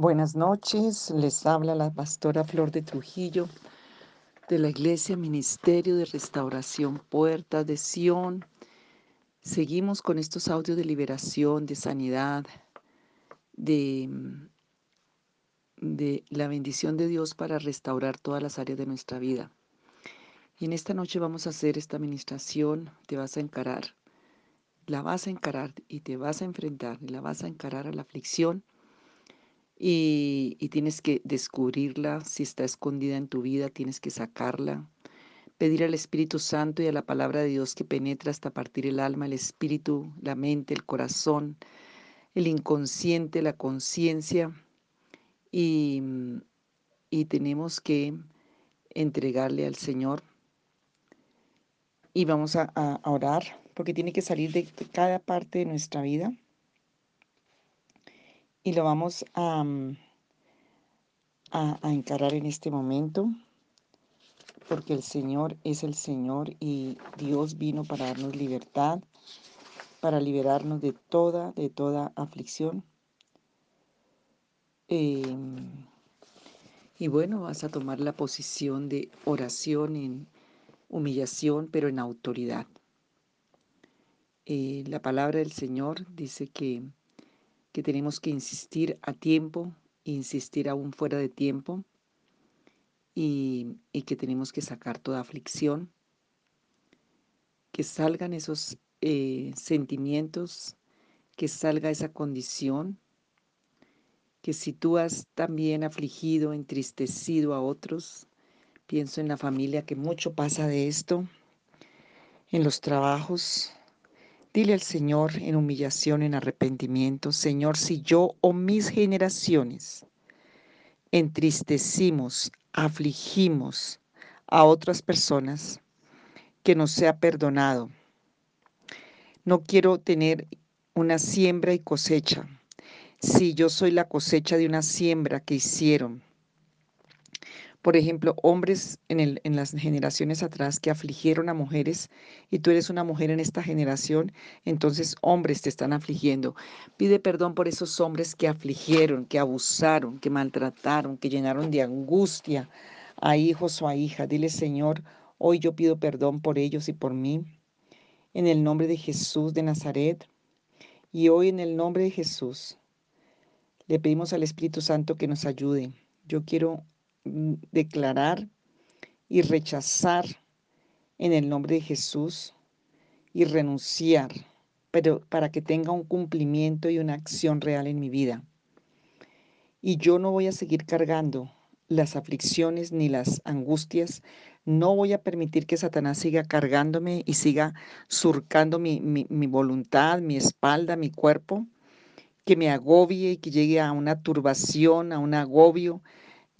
Buenas noches, les habla la pastora Flor de Trujillo de la Iglesia Ministerio de Restauración Puerta de Sion. Seguimos con estos audios de liberación, de sanidad, de, de la bendición de Dios para restaurar todas las áreas de nuestra vida. Y en esta noche vamos a hacer esta administración, te vas a encarar, la vas a encarar y te vas a enfrentar, y la vas a encarar a la aflicción y, tienes que descubrirla, si está escondida en tu vida, tienes que sacarla, pedir al Espíritu Santo y a la palabra de Dios que penetra hasta partir el alma, el espíritu, la mente, el corazón, el inconsciente, la conciencia. Y, y tenemos que entregarle al Señor. Y vamos a, orar porque tiene que salir de cada parte de nuestra vida y lo vamos mm, a, a, encarar en este momento porque el Señor es el Señor y Dios vino para darnos libertad, para liberarnos de toda, de toda aflicción. Em, y bueno, vas a tomar la posición de oración en humillación, pero en autoridad. Eh, la palabra del Señor dice que que tenemos que insistir a tiempo, insistir aún fuera de tiempo y, que tenemos que sacar toda aflicción, que salgan esos eh, sentimientos, que salga esa condición, que si tú has también afligido, entristecido a otros, pienso en la familia que mucho pasa de esto, en los trabajos, Dile al Señor en humillación, en arrepentimiento, Señor, si yo o mis generaciones entristecimos, afligimos a otras personas, que nos sea perdonado. No quiero tener una siembra y cosecha. Si yo soy la cosecha de una siembra que hicieron, por ejemplo, hombres en, las generaciones atrás que afligieron a mujeres y tú eres una mujer en esta generación, entonces hombres te están afligiendo. Pide perdón por esos hombres que afligieron, que abusaron, que maltrataron, que llenaron de angustia a hijos o a hijas. Dile, Señor, hoy yo pido perdón por ellos y por mí. En el nombre de Jesús de Nazaret. Y hoy en el nombre de Jesús le pedimos al Espíritu Santo que nos ayude. Yo quiero declarar y rechazar en el nombre de Jesús y renunciar, pero para que tenga un cumplimiento y una acción real en mi vida. Y yo no voy a seguir cargando las aflicciones ni las angustias. No voy a permitir que Satanás siga cargándome y siga surcando mi, mi voluntad, mi espalda, mi cuerpo, que me agobie y que llegue a una turbación, a un agobio,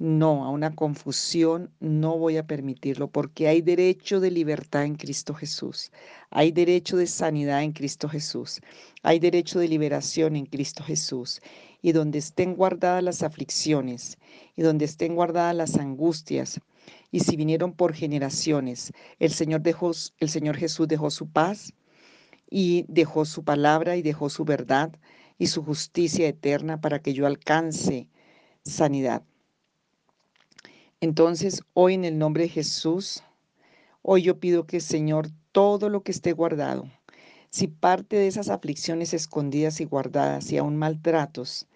no, a una confusión no voy a permitirlo porque hay derecho de libertad en Cristo Jesús. Hay derecho de sanidad en Cristo Jesús. Hay derecho de liberación en Cristo Jesús. Y donde estén guardadas las aflicciones y donde estén guardadas las angustias, y si vinieron por generaciones, el Señor dejó el Señor Jesús dejó su paz y dejó su palabra y dejó su verdad y su justicia eterna para que yo alcance sanidad. Entonces, hoy en el nombre de Jesús, hoy yo pido que, Señor, todo lo que esté guardado, si parte de esas aflicciones escondidas y guardadas y aún maltratos,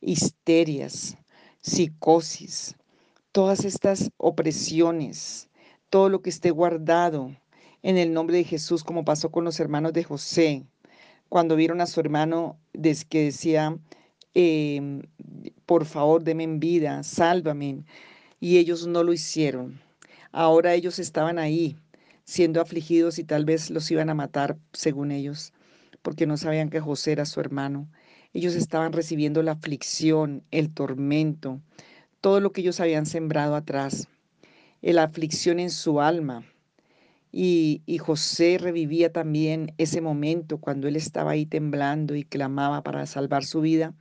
histerias, psicosis, todas estas opresiones, todo lo que esté guardado en el nombre de Jesús, como pasó con los hermanos de José, cuando vieron a su hermano que decía, em, por favor, deme en vida, sálvame y ellos no lo hicieron. Ahora ellos estaban ahí siendo afligidos y tal vez los iban a matar, según ellos, porque no sabían que José era su hermano. Ellos estaban recibiendo la aflicción, el tormento, todo lo que ellos habían sembrado atrás, la aflicción en su alma. Y, y, José revivía también ese momento cuando él estaba ahí temblando y clamaba para salvar su vida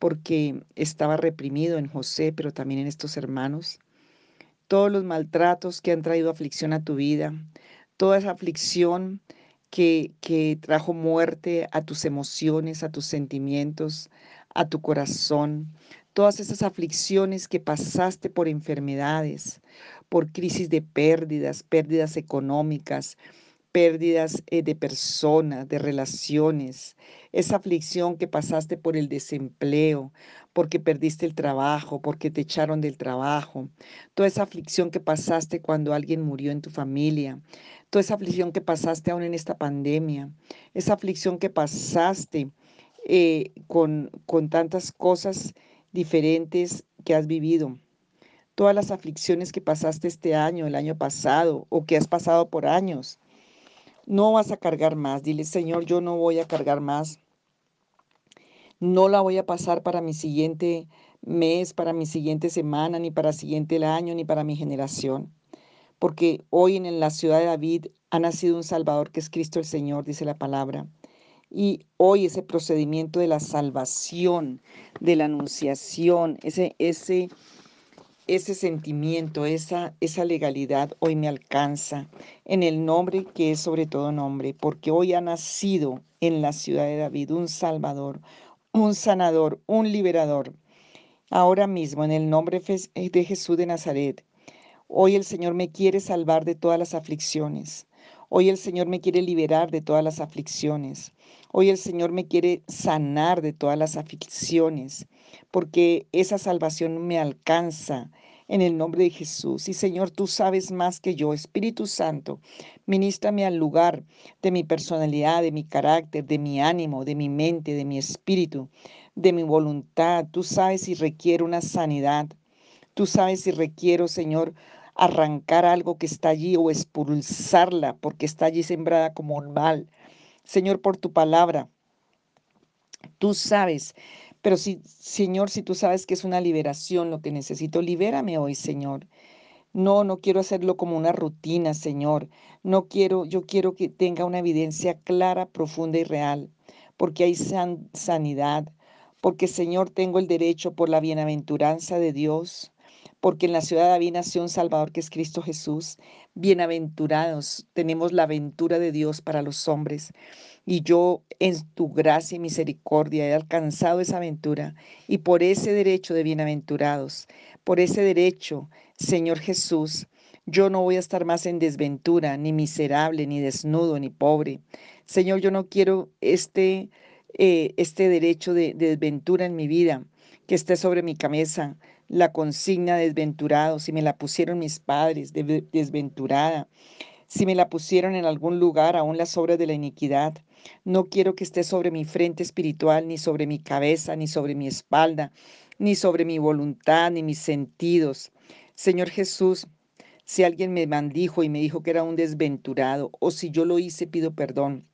porque estaba reprimido en José, pero también en estos hermanos. Todos los maltratos que han traído aflicción a tu vida, toda esa aflicción que, que trajo muerte a tus emociones, a tus sentimientos, a tu corazón, todas esas aflicciones que pasaste por enfermedades, por crisis de pérdidas, pérdidas económicas, pérdidas eh, de personas, de relaciones, esa aflicción que pasaste por el desempleo, porque perdiste el trabajo, porque te echaron del trabajo, toda esa aflicción que pasaste cuando alguien murió en tu familia, toda esa aflicción que pasaste aún en esta pandemia, esa aflicción que pasaste eh, con, con tantas cosas diferentes que has vivido todas las aflicciones que pasaste este año, el año pasado o que has pasado por años. No vas a cargar más. Dile, Señor, yo no voy a cargar más. No la voy a pasar para mi siguiente mes, para mi siguiente semana, ni para siguiente año, ni para mi generación. Porque hoy en la ciudad de David ha nacido un Salvador que es Cristo el Señor, dice la palabra. Y hoy ese procedimiento de la salvación, de la anunciación, ese, ese ese sentimiento, esa, esa legalidad hoy me alcanza en el nombre que es sobre todo nombre, porque hoy ha nacido en la ciudad de David un Salvador, un sanador, un liberador. Ahora mismo, en el nombre de Jesús de Nazaret, hoy el Señor me quiere salvar de todas las aflicciones. Hoy el Señor me quiere liberar de todas las aflicciones. Hoy el Señor me quiere sanar de todas las aflicciones, porque esa salvación me alcanza en el nombre de Jesús. Y Señor, tú sabes más que yo. Espíritu Santo, ministrame al lugar de mi personalidad, de mi carácter, de mi ánimo, de mi mente, de mi espíritu, de mi voluntad. Tú sabes si requiero una sanidad. Tú sabes si requiero, Señor, arrancar algo que está allí o expulsarla porque está allí sembrada como un mal. Señor, por tu palabra, tú sabes pero si, Señor, si tú sabes que es una liberación lo que necesito, libérame hoy, Señor. No, no quiero hacerlo como una rutina, Señor. No quiero, yo quiero que tenga una evidencia clara, profunda y real, porque hay sanidad, porque, Señor, tengo el derecho por la bienaventuranza de Dios, porque en la ciudad de David nació un Salvador que es Cristo Jesús. Bienaventurados, tenemos la aventura de Dios para los hombres. Y yo en tu gracia y misericordia he alcanzado esa aventura y por ese derecho de bienaventurados, por ese derecho, Señor Jesús, yo no voy a estar más en desventura, ni miserable, ni desnudo, ni pobre. Señor, yo no quiero este, eh, este derecho de, de desventura en mi vida que esté sobre mi cabeza, la consigna desventurado, si me la pusieron mis padres, de, desventurada, si me la pusieron en algún lugar, aún las obras de la iniquidad. No quiero que esté sobre mi frente espiritual, ni sobre mi cabeza, ni sobre mi espalda, ni sobre mi voluntad, ni mis sentidos. Señor Jesús, si alguien me maldijo y me dijo que era un desventurado, o si yo lo hice, pido perdón.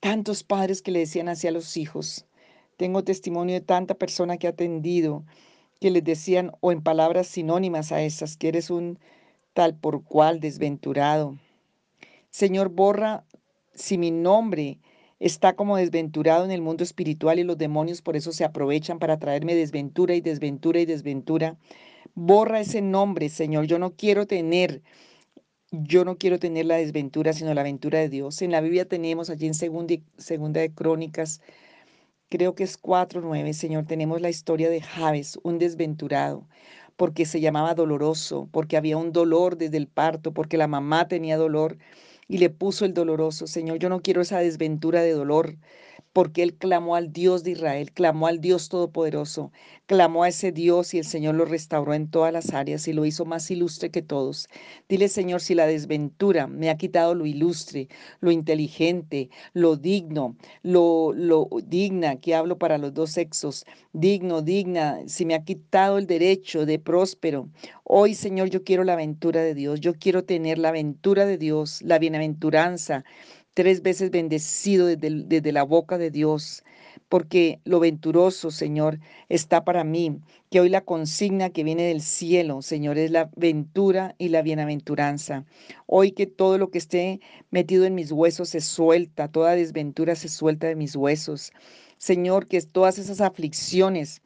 Tantos padres que le decían así a los hijos. Tengo testimonio de tanta persona que ha atendido, que les decían, o en palabras sinónimas a esas, que eres un tal por cual desventurado. Señor, borra si mi nombre está como desventurado en el mundo espiritual y los demonios por eso se aprovechan para traerme desventura y desventura y desventura. Borra ese nombre, Señor. Yo no quiero tener, yo no quiero tener la desventura, sino la aventura de Dios. En la Biblia tenemos allí en segunda, segunda de Crónicas, creo que es 4.9, Señor, tenemos la historia de Javes, un desventurado porque se llamaba doloroso, porque había un dolor desde el parto, porque la mamá tenía dolor y le puso el doloroso. Señor, yo no quiero esa desventura de dolor porque él clamó al Dios de Israel, clamó al Dios Todopoderoso, clamó a ese Dios y el Señor lo restauró en todas las áreas y lo hizo más ilustre que todos. Dile, Señor, si la desventura me ha quitado lo ilustre, lo inteligente, lo digno, lo, digna, que hablo para los dos sexos, digno, digna, si me ha quitado el derecho de próspero. Hoy, Señor, yo quiero la aventura de Dios, yo quiero tener la aventura de Dios, la bienaventuranza tres veces bendecido desde, la boca de Dios, porque lo venturoso, Señor, está para mí, que hoy la consigna que viene del cielo, Señor, es la ventura y la bienaventuranza. Hoy que todo lo que esté metido en mis huesos se suelta, toda desventura se suelta de mis huesos. Señor, que todas esas aflicciones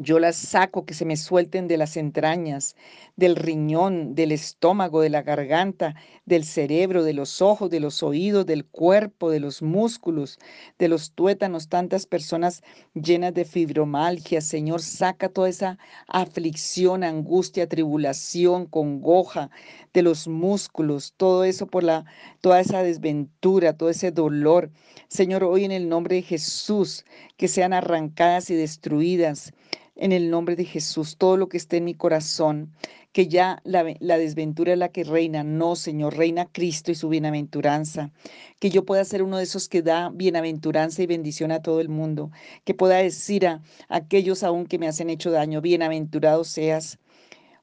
Yo las saco, que se me suelten de las entrañas, del riñón, del estómago, de la garganta, del cerebro, de los ojos, de los oídos, del cuerpo, de los músculos, de los tuétanos, tantas personas llenas de fibromalgia. Señor, saca toda esa aflicción, angustia, tribulación, congoja de los músculos, todo eso por la, toda esa desventura, todo ese dolor. Señor, hoy en el nombre de Jesús, que sean arrancadas y destruidas en el nombre de Jesús, todo lo que esté en mi corazón, que ya la, desventura es la que reina. No, Señor, reina Cristo y su bienaventuranza. Que yo pueda ser uno de esos que da bienaventuranza y bendición a todo el mundo. Que pueda decir a aquellos aún que me hacen hecho daño, bienaventurado seas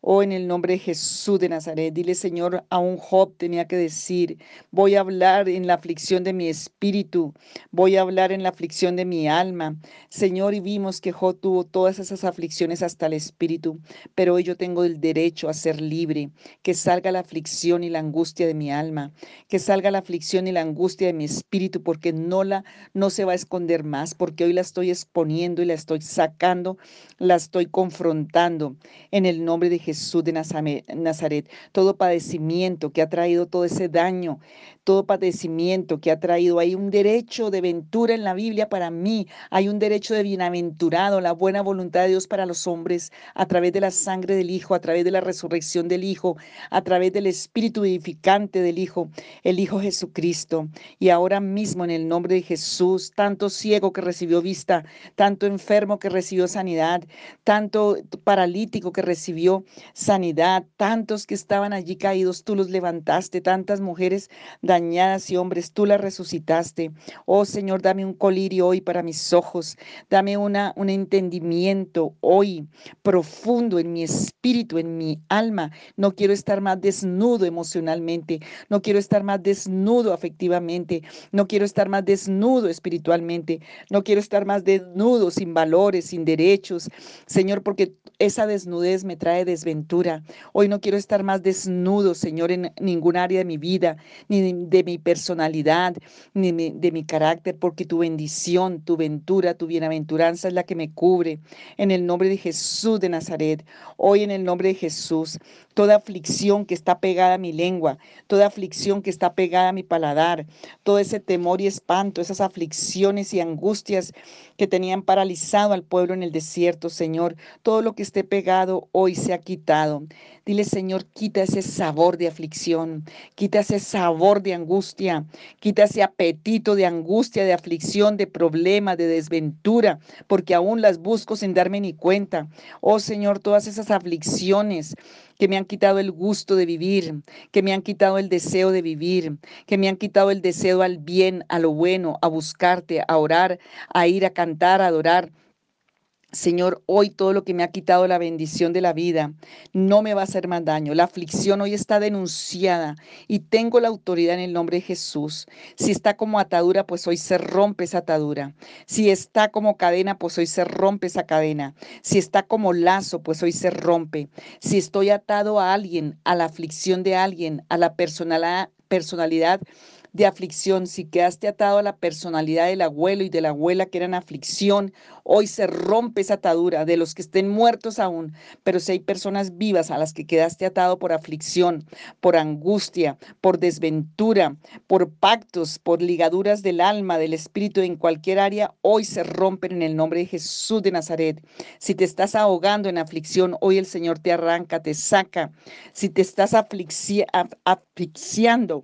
Oh, en el nombre de Jesús de Nazaret, dile Señor, a un Job tenía que decir, voy a hablar en la aflicción de mi espíritu, voy a hablar en la aflicción de mi alma. Señor, y vimos que Job tuvo todas esas aflicciones hasta el espíritu, pero hoy yo tengo el derecho a ser libre, que salga la aflicción y la angustia de mi alma, que salga la aflicción y la angustia de mi espíritu, porque no la no se va a esconder más, porque hoy la estoy exponiendo y la estoy sacando, la estoy confrontando en el nombre de Jesús Jesús de Nazaret, todo padecimiento que ha traído todo ese daño, todo padecimiento que ha traído. Hay un derecho de ventura en la Biblia para mí, hay un derecho de bienaventurado, la buena voluntad de Dios para los hombres a través de la sangre del Hijo, a través de la resurrección del Hijo, a través del Espíritu edificante del Hijo, el Hijo Jesucristo. Y ahora mismo en el nombre de Jesús, tanto ciego que recibió vista, tanto enfermo que recibió sanidad, tanto paralítico que recibió sanidad, tantos que estaban allí caídos, tú los levantaste, tantas mujeres dañadas y hombres, tú las resucitaste. Oh Señor, dame un colirio hoy para mis ojos, dame una, un entendimiento hoy profundo en mi espíritu, en mi alma. No quiero estar más desnudo emocionalmente, no quiero estar más desnudo afectivamente, no quiero estar más desnudo espiritualmente, no quiero estar más desnudo sin valores, sin derechos, Señor, porque esa desnudez me trae Hoy no quiero estar más desnudo, Señor, en ningún área de mi vida, ni de mi personalidad, ni de mi carácter, porque tu bendición, tu ventura, tu bienaventuranza es la que me cubre. En el nombre de Jesús de Nazaret, hoy en el nombre de Jesús, toda aflicción que está pegada a mi lengua, toda aflicción que está pegada a mi paladar, todo ese temor y espanto, esas aflicciones y angustias que tenían paralizado al pueblo en el desierto, Señor, todo lo que esté pegado hoy se ha Dile, Señor, quita ese sabor de aflicción, quita ese sabor de angustia, quita ese apetito de angustia, de aflicción, de problema, de desventura, porque aún las busco sin darme ni cuenta. Oh Señor, todas esas aflicciones que me han quitado el gusto de vivir, que me han quitado el deseo de vivir, que me han quitado el deseo al bien, a lo bueno, a buscarte, a orar, a ir a cantar, a adorar. Señor, hoy todo lo que me ha quitado la bendición de la vida no me va a hacer más daño. La aflicción hoy está denunciada y tengo la autoridad en el nombre de Jesús. Si está como atadura, pues hoy se rompe esa atadura. Si está como cadena, pues hoy se rompe esa cadena. Si está como lazo, pues hoy se rompe. Si estoy atado a alguien, a la aflicción de alguien, a la personalidad, de aflicción, si quedaste atado a la personalidad del abuelo y de la abuela que eran aflicción, hoy se rompe esa atadura de los que estén muertos aún, pero si hay personas vivas a las que quedaste atado por aflicción, por angustia, por desventura, por pactos, por ligaduras del alma, del espíritu en cualquier área, hoy se rompen en el nombre de Jesús de Nazaret. Si te estás ahogando en aflicción, hoy el Señor te arranca, te saca. Si te estás asfixiando,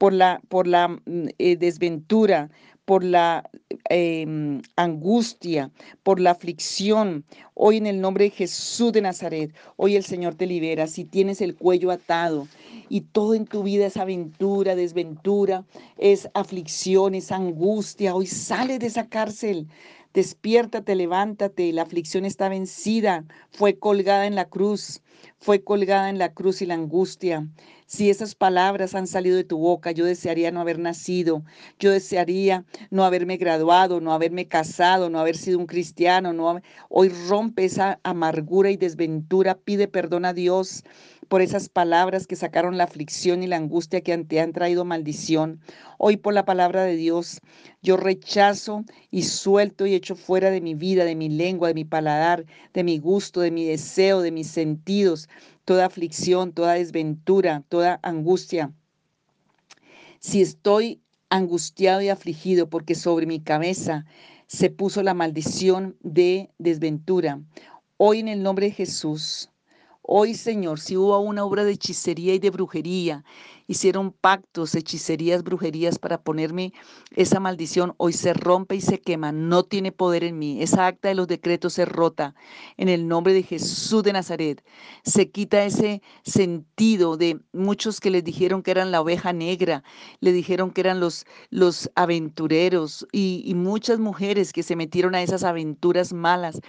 por la, por la mm, eh, desventura, por la em, angustia, por la aflicción. Hoy en el nombre de Jesús de Nazaret, hoy el Señor te libera. Si tienes el cuello atado y todo en tu vida es aventura, desventura, es aflicción, es angustia, hoy sale de esa cárcel. Despiértate, levántate, la aflicción está vencida, fue colgada en la cruz, fue colgada en la cruz y la angustia. Si esas palabras han salido de tu boca, yo desearía no haber nacido, yo desearía no haberme graduado, no haberme casado, no haber sido un cristiano, no hoy rompe esa amargura y desventura, pide perdón a Dios por esas palabras que sacaron la aflicción y la angustia que te han traído maldición. Hoy por la palabra de Dios, yo rechazo y suelto y echo fuera de mi vida, de mi lengua, de mi paladar, de mi gusto, de mi deseo, de mis sentidos, toda aflicción, toda desventura, toda angustia. Si estoy angustiado y afligido porque sobre mi cabeza se puso la maldición de desventura, hoy en el nombre de Jesús, Hoy, Señor, si hubo una obra de hechicería y de brujería, hicieron pactos, hechicerías, brujerías para ponerme esa maldición, hoy se rompe y se quema, no tiene poder en mí. Esa acta de los decretos se rota en el nombre de Jesús de Nazaret. Se quita ese sentido de muchos que les dijeron que eran la oveja negra, le dijeron que eran los, los aventureros y, y muchas mujeres que se metieron a esas aventuras malas.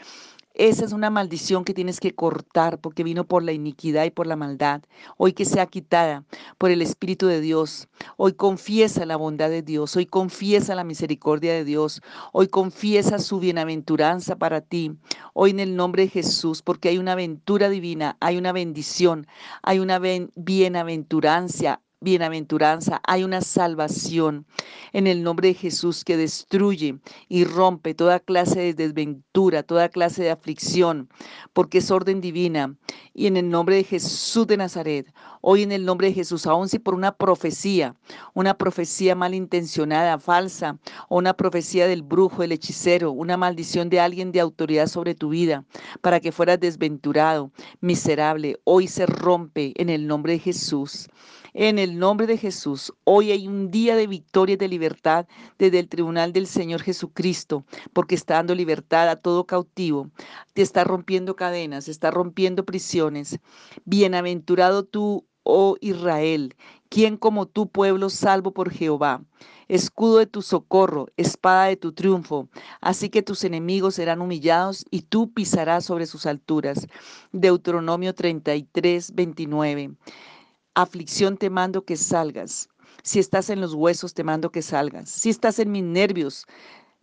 Esa es una maldición que tienes que cortar porque vino por la iniquidad y por la maldad. Hoy que sea quitada por el Espíritu de Dios. Hoy confiesa la bondad de Dios. Hoy confiesa la misericordia de Dios. Hoy confiesa su bienaventuranza para ti. Hoy en el nombre de Jesús, porque hay una aventura divina, hay una bendición, hay una bienaventuranza bienaventuranza, hay una salvación en el nombre de Jesús que destruye y rompe toda clase de desventura, toda clase de aflicción, porque es orden divina. Y en el nombre de Jesús de Nazaret, hoy en el nombre de Jesús, aun si por una profecía, una profecía malintencionada, falsa, o una profecía del brujo, el hechicero, una maldición de alguien de autoridad sobre tu vida, para que fueras desventurado, miserable, hoy se rompe en el nombre de Jesús. En el nombre de Jesús, hoy hay un día de victoria y de libertad desde el tribunal del Señor Jesucristo, porque está dando libertad a todo cautivo, te está rompiendo cadenas, está rompiendo prisiones. Bienaventurado tú, oh Israel, quien como tu pueblo salvo por Jehová escudo de tu socorro, espada de tu triunfo. Así que tus enemigos serán humillados y tú pisarás sobre sus alturas. Deuteronomio 33, 29 aflicción te mando que salgas. Si estás en los huesos, te mando que salgas. Si estás en mis nervios,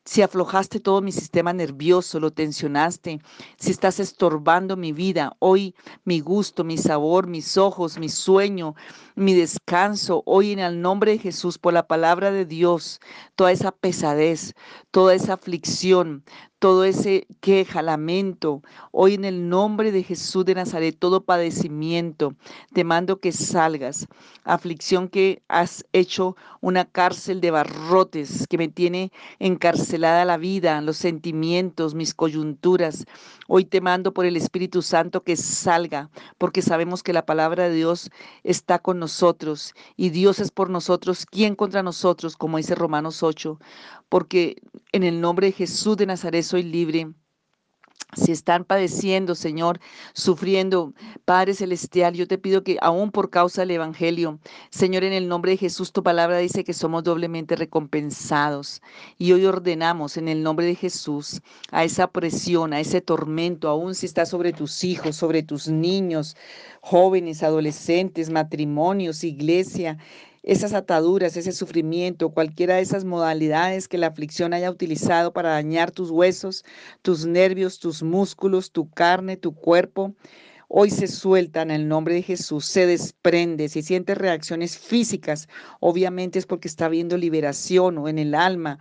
si aflojaste todo mi sistema nervioso, lo tensionaste, si estás estorbando mi vida, hoy mi gusto, mi sabor, mis ojos, mi sueño, mi descanso, hoy en el nombre de Jesús, por la palabra de Dios, toda esa pesadez, toda esa aflicción, todo ese queja, lamento, hoy en el nombre de Jesús de Nazaret, todo padecimiento, te mando que salgas. Aflicción que has hecho una cárcel de barrotes, que me tiene encarcelada la vida, los sentimientos, mis coyunturas. Hoy te mando por el Espíritu Santo que salga, porque sabemos que la palabra de Dios está con nosotros y Dios es por nosotros. ¿Quién contra nosotros? Como dice Romanos 8 porque en el nombre de Jesús de Nazaret soy libre. Si están padeciendo, Señor, sufriendo, Padre Celestial, yo te pido que aún por causa del Evangelio, Señor, en el nombre de Jesús, tu palabra dice que somos doblemente recompensados. Y hoy ordenamos en el nombre de Jesús a esa presión, a ese tormento, aún si está sobre tus hijos, sobre tus niños, jóvenes, adolescentes, matrimonios, iglesia, esas ataduras, ese sufrimiento, cualquiera de esas modalidades que la aflicción haya utilizado para dañar tus huesos, tus nervios, tus músculos, tu carne, tu cuerpo. Hoy se sueltan en el nombre de Jesús, se desprende. Si sientes reacciones físicas, obviamente es porque está habiendo liberación o en el alma.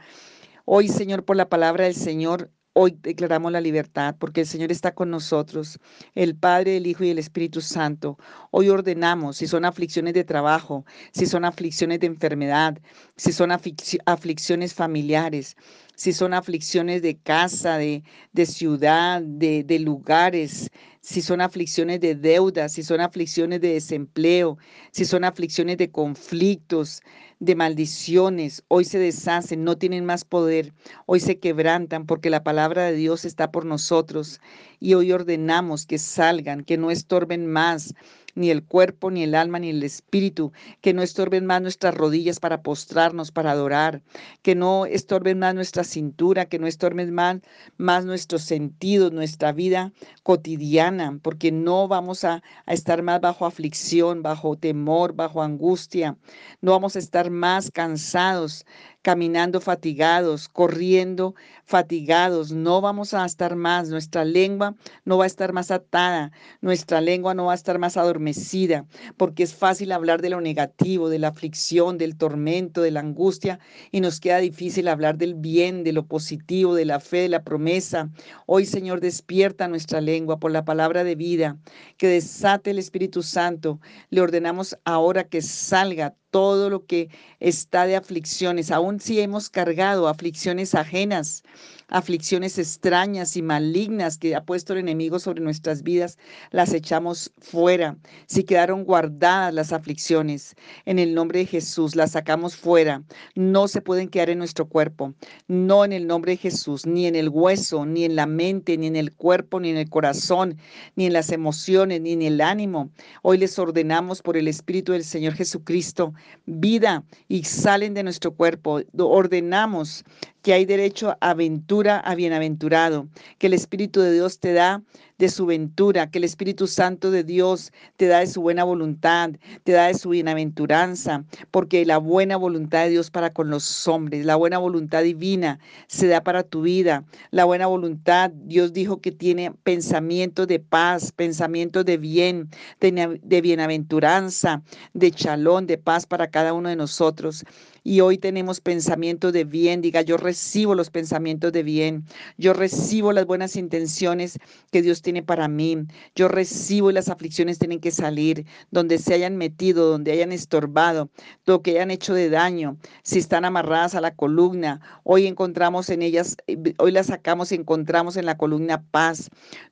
Hoy, Señor, por la palabra del Señor, Hoy declaramos la libertad porque el Señor está con nosotros, el Padre, el Hijo y el Espíritu Santo. Hoy ordenamos si son aflicciones de trabajo, si son aflicciones de enfermedad, si son aflicciones familiares, si son aflicciones de casa, de, de ciudad, de, de lugares, si son aflicciones de deuda, si son aflicciones de desempleo, si son aflicciones de conflictos, de maldiciones, hoy se deshacen, no tienen más poder, hoy se quebrantan porque la palabra de Dios está por nosotros y hoy ordenamos que salgan, que no estorben más, ni el cuerpo, ni el alma, ni el espíritu, que no estorben más nuestras rodillas para postrarnos, para adorar, que no estorben más nuestra cintura, que no estorben más, más nuestros sentidos, nuestra vida cotidiana, porque no vamos a, a estar más bajo aflicción, bajo temor, bajo angustia, no vamos a estar más cansados, caminando fatigados, corriendo fatigados. No vamos a estar más, nuestra lengua no va a estar más atada, nuestra lengua no va a estar más adormecida, porque es fácil hablar de lo negativo, de la aflicción, del tormento, de la angustia, y nos queda difícil hablar del bien, de lo positivo, de la fe, de la promesa. Hoy, Señor, despierta nuestra lengua por la palabra de vida, que desate el Espíritu Santo. Le ordenamos ahora que salga todo lo que está de aflicciones, aun si hemos cargado aflicciones ajenas, aflicciones extrañas y malignas que ha puesto el enemigo sobre nuestras vidas, las echamos fuera. Si quedaron guardadas las aflicciones, en el nombre de Jesús las sacamos fuera. No se pueden quedar en nuestro cuerpo, no en el nombre de Jesús, ni en el hueso, ni en la mente, ni en el cuerpo, ni en el corazón, ni en las emociones, ni en el ánimo. Hoy les ordenamos por el Espíritu del Señor Jesucristo vida y salen de nuestro cuerpo. Ordenamos que hay derecho a aventura, a bienaventurado, que el Espíritu de Dios te da de su ventura, que el Espíritu Santo de Dios te da de su buena voluntad, te da de su bienaventuranza, porque la buena voluntad de Dios para con los hombres, la buena voluntad divina se da para tu vida. La buena voluntad, Dios dijo que tiene pensamientos de paz, pensamientos de bien, de bienaventuranza, de chalón, de paz para cada uno de nosotros y hoy tenemos pensamientos de bien. Diga, yo recibo los pensamientos de bien. Yo recibo las buenas intenciones que Dios tiene para mí. Yo recibo y las aflicciones tienen que salir. Donde se hayan metido, donde hayan estorbado, lo que hayan hecho de daño. Si están amarradas a la columna, hoy encontramos en ellas, eh, hoy las sacamos y encontramos en la columna paz.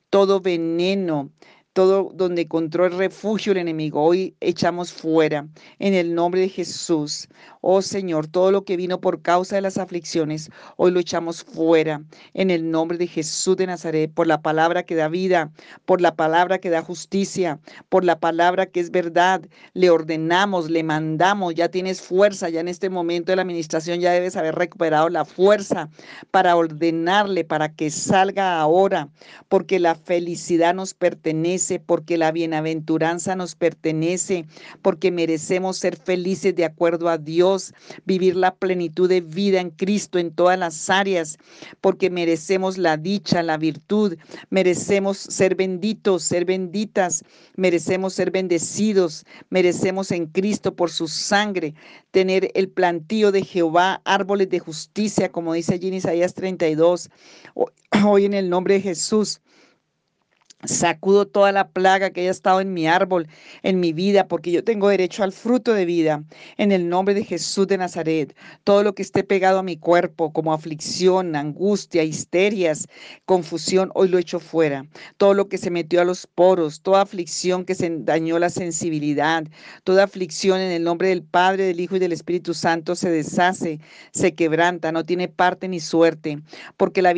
Todo veneno todo donde encontró el refugio el enemigo, hoy echamos fuera en el nombre de Jesús. Oh Señor, todo lo que vino por causa de las aflicciones, hoy lo echamos fuera en el nombre de Jesús de Nazaret, por la palabra que da vida, por la palabra que da justicia, por la palabra que es verdad. Le ordenamos, le mandamos, ya tienes fuerza, ya en este momento de la administración ya debes haber recuperado la fuerza para ordenarle, para que salga ahora, porque la felicidad nos pertenece porque la bienaventuranza nos pertenece, porque merecemos ser felices de acuerdo a Dios, vivir la plenitud de vida en Cristo en todas las áreas, porque merecemos la dicha, la virtud, merecemos ser benditos, ser benditas, merecemos ser bendecidos, merecemos en Cristo por su sangre tener el plantío de Jehová, árboles de justicia, como dice allí en Isaías 32. Hoy en el nombre de Jesús. Sacudo toda la plaga que haya estado en mi árbol, en mi vida, porque yo tengo derecho al fruto de vida. En el nombre de Jesús de Nazaret, todo lo que esté pegado a mi cuerpo, como aflicción, angustia, histerias, confusión, hoy lo echo fuera. Todo lo que se metió a los poros, toda aflicción que se dañó la sensibilidad, toda aflicción en el nombre del Padre, del Hijo y del Espíritu Santo se deshace, se quebranta, no tiene parte ni suerte, porque la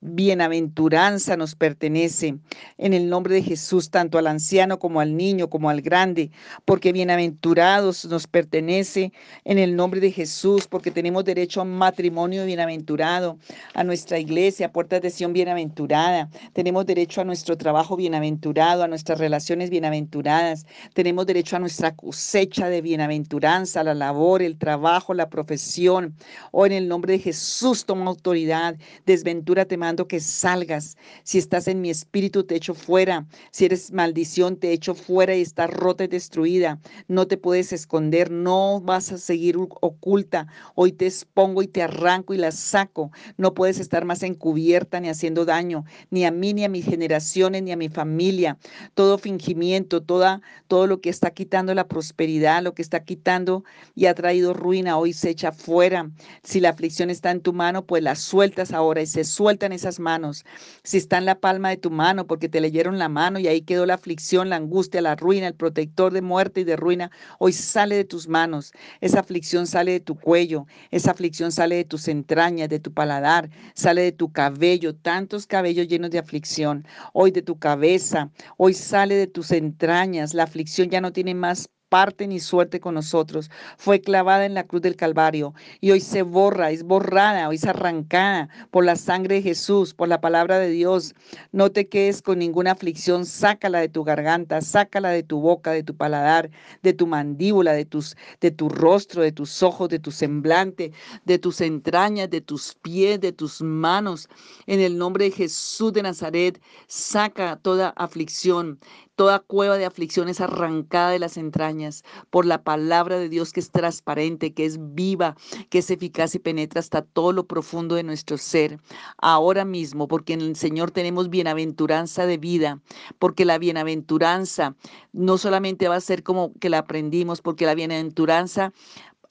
bienaventuranza nos pertenece en el nombre de Jesús, tanto al anciano como al niño, como al grande, porque bienaventurados nos pertenece en el nombre de Jesús, porque tenemos derecho a matrimonio bienaventurado, a nuestra iglesia, puertas de Sion bienaventurada, tenemos derecho a nuestro trabajo bienaventurado, a nuestras relaciones bienaventuradas, tenemos derecho a nuestra cosecha de bienaventuranza, la labor, el trabajo, la profesión. O oh, en el nombre de Jesús toma autoridad, desventura te que salgas. Si estás en mi espíritu, te echo fuera. Si eres maldición, te echo fuera y está rota y destruida. No te puedes esconder, no vas a seguir oculta. Hoy te expongo y te arranco y la saco. No puedes estar más encubierta ni haciendo daño, ni a mí, ni a mis generaciones, ni a mi familia. Todo fingimiento, toda, todo lo que está quitando la prosperidad, lo que está quitando y ha traído ruina, hoy se echa fuera. Si la aflicción está en tu mano, pues la sueltas ahora y se sueltan esas manos. Si está en la palma de tu mano, porque te leyeron la mano y ahí quedó la aflicción, la angustia, la ruina, el protector de muerte y de ruina. Hoy sale de tus manos, esa aflicción sale de tu cuello, esa aflicción sale de tus entrañas, de tu paladar, sale de tu cabello, tantos cabellos llenos de aflicción. Hoy de tu cabeza, hoy sale de tus entrañas, la aflicción ya no tiene más parte ni suerte con nosotros. Fue clavada en la cruz del Calvario y hoy se borra, es borrada, hoy es arrancada por la sangre de Jesús, por la palabra de Dios. No te quedes con ninguna aflicción, sácala de tu garganta, sácala de tu boca, de tu paladar, de tu mandíbula, de, tus, de tu rostro, de tus ojos, de tu semblante, de tus entrañas, de tus pies, de tus manos. En el nombre de Jesús de Nazaret, saca toda aflicción, Toda cueva de aflicción es arrancada de las entrañas por la palabra de Dios que es transparente, que es viva, que es eficaz y penetra hasta todo lo profundo de nuestro ser. Ahora mismo, porque en el Señor tenemos bienaventuranza de vida, porque la bienaventuranza no solamente va a ser como que la aprendimos, porque la bienaventuranza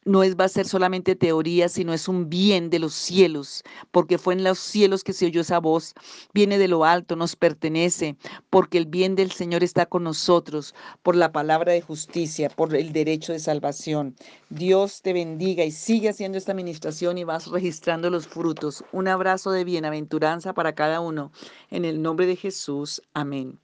no es, va a ser solamente teoría, sino es un bien de los cielos, porque fue en los cielos que se oyó esa voz, viene de lo alto, nos pertenece, porque el bien del Señor está con nosotros, por la palabra de justicia, por el derecho de salvación. Dios te bendiga y sigue haciendo esta administración y vas registrando los frutos. Un abrazo de bienaventuranza para cada uno. En el nombre de Jesús. Amén.